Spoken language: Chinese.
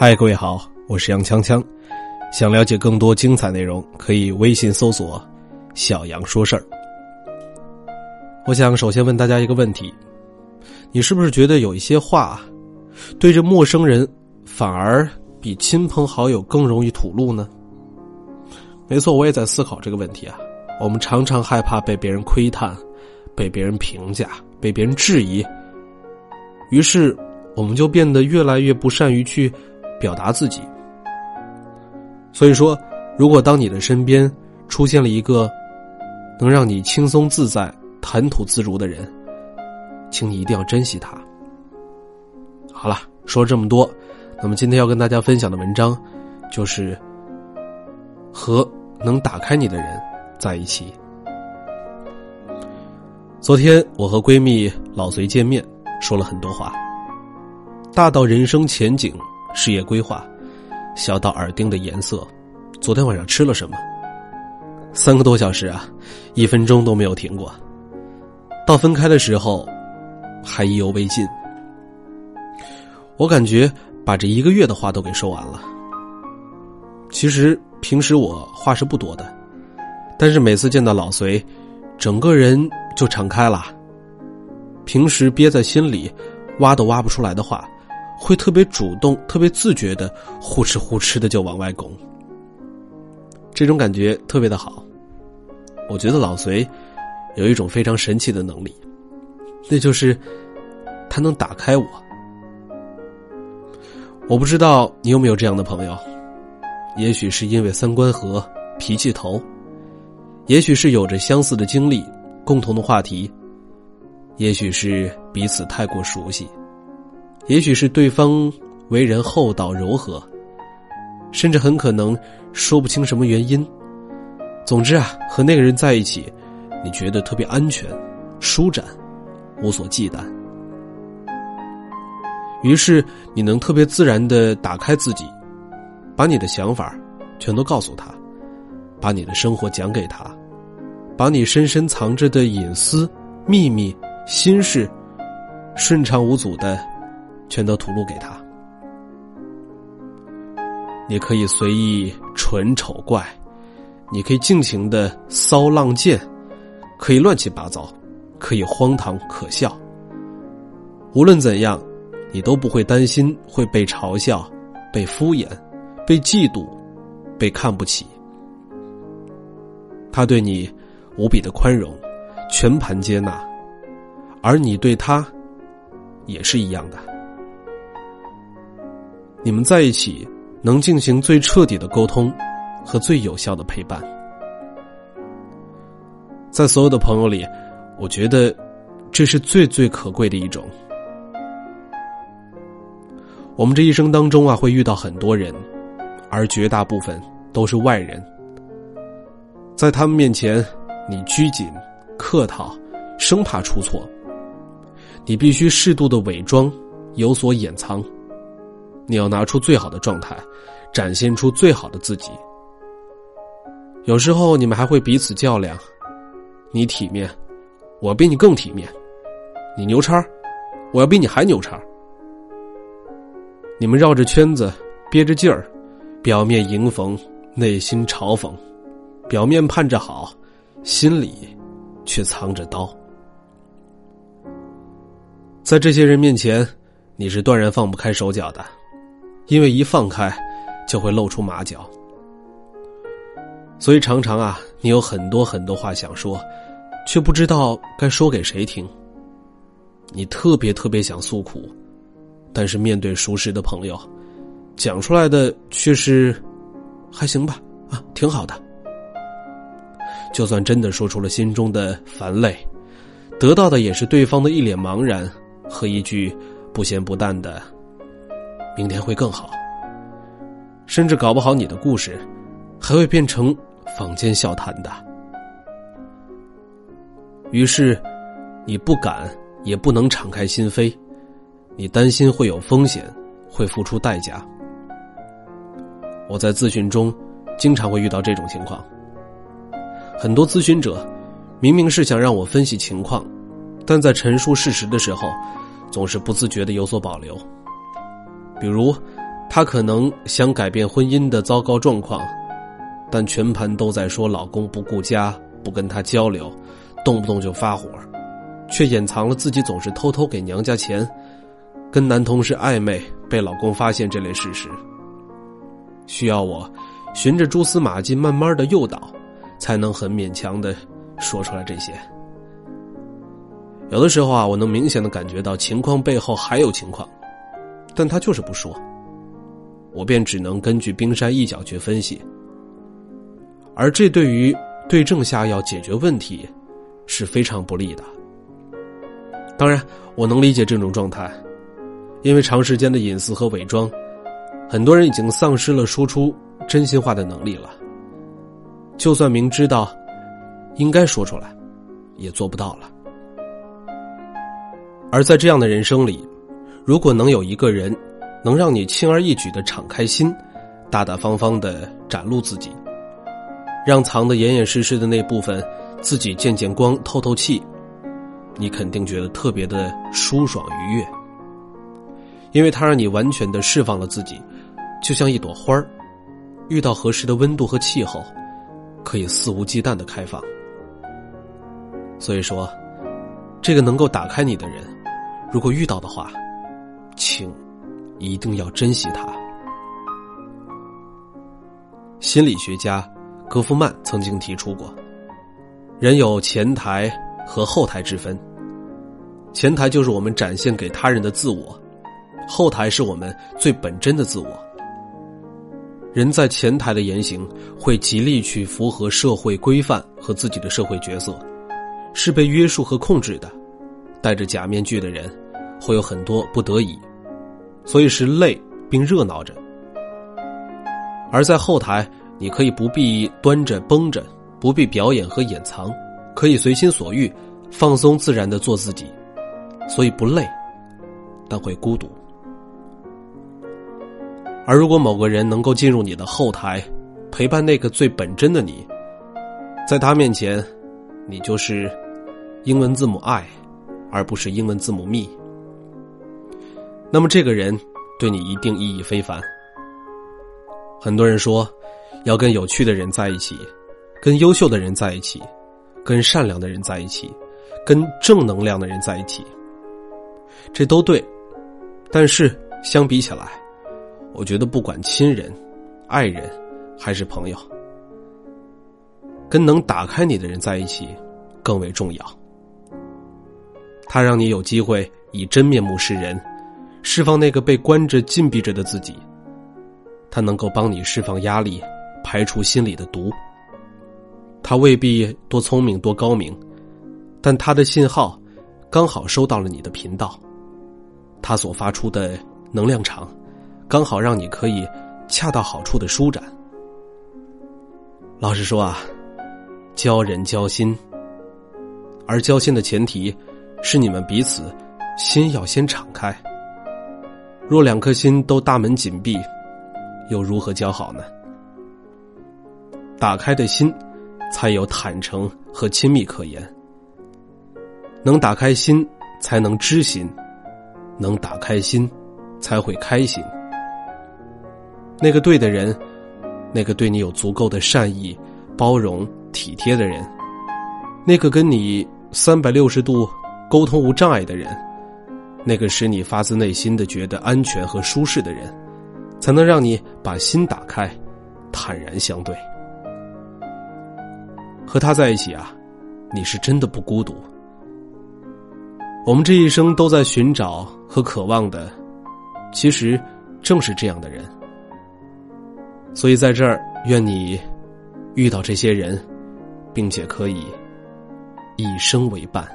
嗨，各位好，我是杨锵锵。想了解更多精彩内容，可以微信搜索“小杨说事儿”。我想首先问大家一个问题：你是不是觉得有一些话，对着陌生人反而比亲朋好友更容易吐露呢？没错，我也在思考这个问题啊。我们常常害怕被别人窥探、被别人评价、被别人质疑，于是我们就变得越来越不善于去。表达自己，所以说，如果当你的身边出现了一个能让你轻松自在、谈吐自如的人，请你一定要珍惜他。好了，说这么多，那么今天要跟大家分享的文章，就是和能打开你的人在一起。昨天我和闺蜜老隋见面，说了很多话，大到人生前景。事业规划，小到耳钉的颜色，昨天晚上吃了什么？三个多小时啊，一分钟都没有停过。到分开的时候，还意犹未尽。我感觉把这一个月的话都给说完了。其实平时我话是不多的，但是每次见到老隋，整个人就敞开了。平时憋在心里，挖都挖不出来的话。会特别主动、特别自觉的呼哧呼哧的就往外拱，这种感觉特别的好。我觉得老隋有一种非常神奇的能力，那就是他能打开我。我不知道你有没有这样的朋友，也许是因为三观合、脾气投，也许是有着相似的经历、共同的话题，也许是彼此太过熟悉。也许是对方为人厚道柔和，甚至很可能说不清什么原因。总之啊，和那个人在一起，你觉得特别安全、舒展、无所忌惮。于是你能特别自然的打开自己，把你的想法全都告诉他，把你的生活讲给他，把你深深藏着的隐私、秘密、心事，顺畅无阻的。全都吐露给他，你可以随意蠢丑怪，你可以尽情的骚浪贱，可以乱七八糟，可以荒唐可笑。无论怎样，你都不会担心会被嘲笑、被敷衍、被嫉妒、被看不起。他对你无比的宽容，全盘接纳，而你对他也是一样的。你们在一起，能进行最彻底的沟通和最有效的陪伴。在所有的朋友里，我觉得这是最最可贵的一种。我们这一生当中啊，会遇到很多人，而绝大部分都是外人。在他们面前，你拘谨、客套，生怕出错。你必须适度的伪装，有所掩藏。你要拿出最好的状态，展现出最好的自己。有时候你们还会彼此较量，你体面，我比你更体面；你牛叉，我要比你还牛叉。你们绕着圈子，憋着劲儿，表面迎逢，内心嘲讽，表面盼着好，心里却藏着刀。在这些人面前，你是断然放不开手脚的。因为一放开，就会露出马脚，所以常常啊，你有很多很多话想说，却不知道该说给谁听。你特别特别想诉苦，但是面对熟识的朋友，讲出来的却是还行吧，啊，挺好的。就算真的说出了心中的烦累，得到的也是对方的一脸茫然和一句不咸不淡的。明天会更好，甚至搞不好你的故事还会变成坊间笑谈的。于是，你不敢也不能敞开心扉，你担心会有风险，会付出代价。我在咨询中经常会遇到这种情况，很多咨询者明明是想让我分析情况，但在陈述事实的时候，总是不自觉的有所保留。比如，她可能想改变婚姻的糟糕状况，但全盘都在说老公不顾家、不跟她交流，动不动就发火，却掩藏了自己总是偷偷给娘家钱，跟男同事暧昧被老公发现这类事实。需要我循着蛛丝马迹慢慢的诱导，才能很勉强的说出来这些。有的时候啊，我能明显的感觉到情况背后还有情况，但他就是不说，我便只能根据冰山一角去分析，而这对于对症下药解决问题是非常不利的。当然，我能理解这种状态，因为长时间的隐私和伪装，很多人已经丧失了说出真心话的能力了。就算明知道应该说出来，也做不到了。而在这样的人生里，如果能有一个人，能让你轻而易举的敞开心，大大方方的展露自己，让藏得严严实实的那部分自己见见光、透透气，你肯定觉得特别的舒爽愉悦，因为它让你完全的释放了自己，就像一朵花儿，遇到合适的温度和气候，可以肆无忌惮的开放。所以说，这个能够打开你的人。如果遇到的话，请一定要珍惜它。心理学家戈夫曼曾经提出过，人有前台和后台之分。前台就是我们展现给他人的自我，后台是我们最本真的自我。人在前台的言行会极力去符合社会规范和自己的社会角色，是被约束和控制的。戴着假面具的人，会有很多不得已，所以是累并热闹着；而在后台，你可以不必端着绷着，不必表演和掩藏，可以随心所欲、放松自然的做自己，所以不累，但会孤独。而如果某个人能够进入你的后台，陪伴那个最本真的你，在他面前，你就是英文字母 I。而不是英文字母密。那么这个人对你一定意义非凡。很多人说，要跟有趣的人在一起，跟优秀的人在一起，跟善良的人在一起，跟正能量的人在一起。这都对，但是相比起来，我觉得不管亲人、爱人还是朋友，跟能打开你的人在一起更为重要。他让你有机会以真面目示人，释放那个被关着、禁闭着的自己。他能够帮你释放压力，排除心里的毒。他未必多聪明、多高明，但他的信号刚好收到了你的频道。他所发出的能量场，刚好让你可以恰到好处的舒展。老实说啊，交人交心，而交心的前提。是你们彼此心要先敞开。若两颗心都大门紧闭，又如何交好呢？打开的心，才有坦诚和亲密可言。能打开心，才能知心；能打开心，才会开心。那个对的人，那个对你有足够的善意、包容、体贴的人，那个跟你三百六十度。沟通无障碍的人，那个使你发自内心的觉得安全和舒适的人，才能让你把心打开，坦然相对。和他在一起啊，你是真的不孤独。我们这一生都在寻找和渴望的，其实正是这样的人。所以在这儿，愿你遇到这些人，并且可以一生为伴。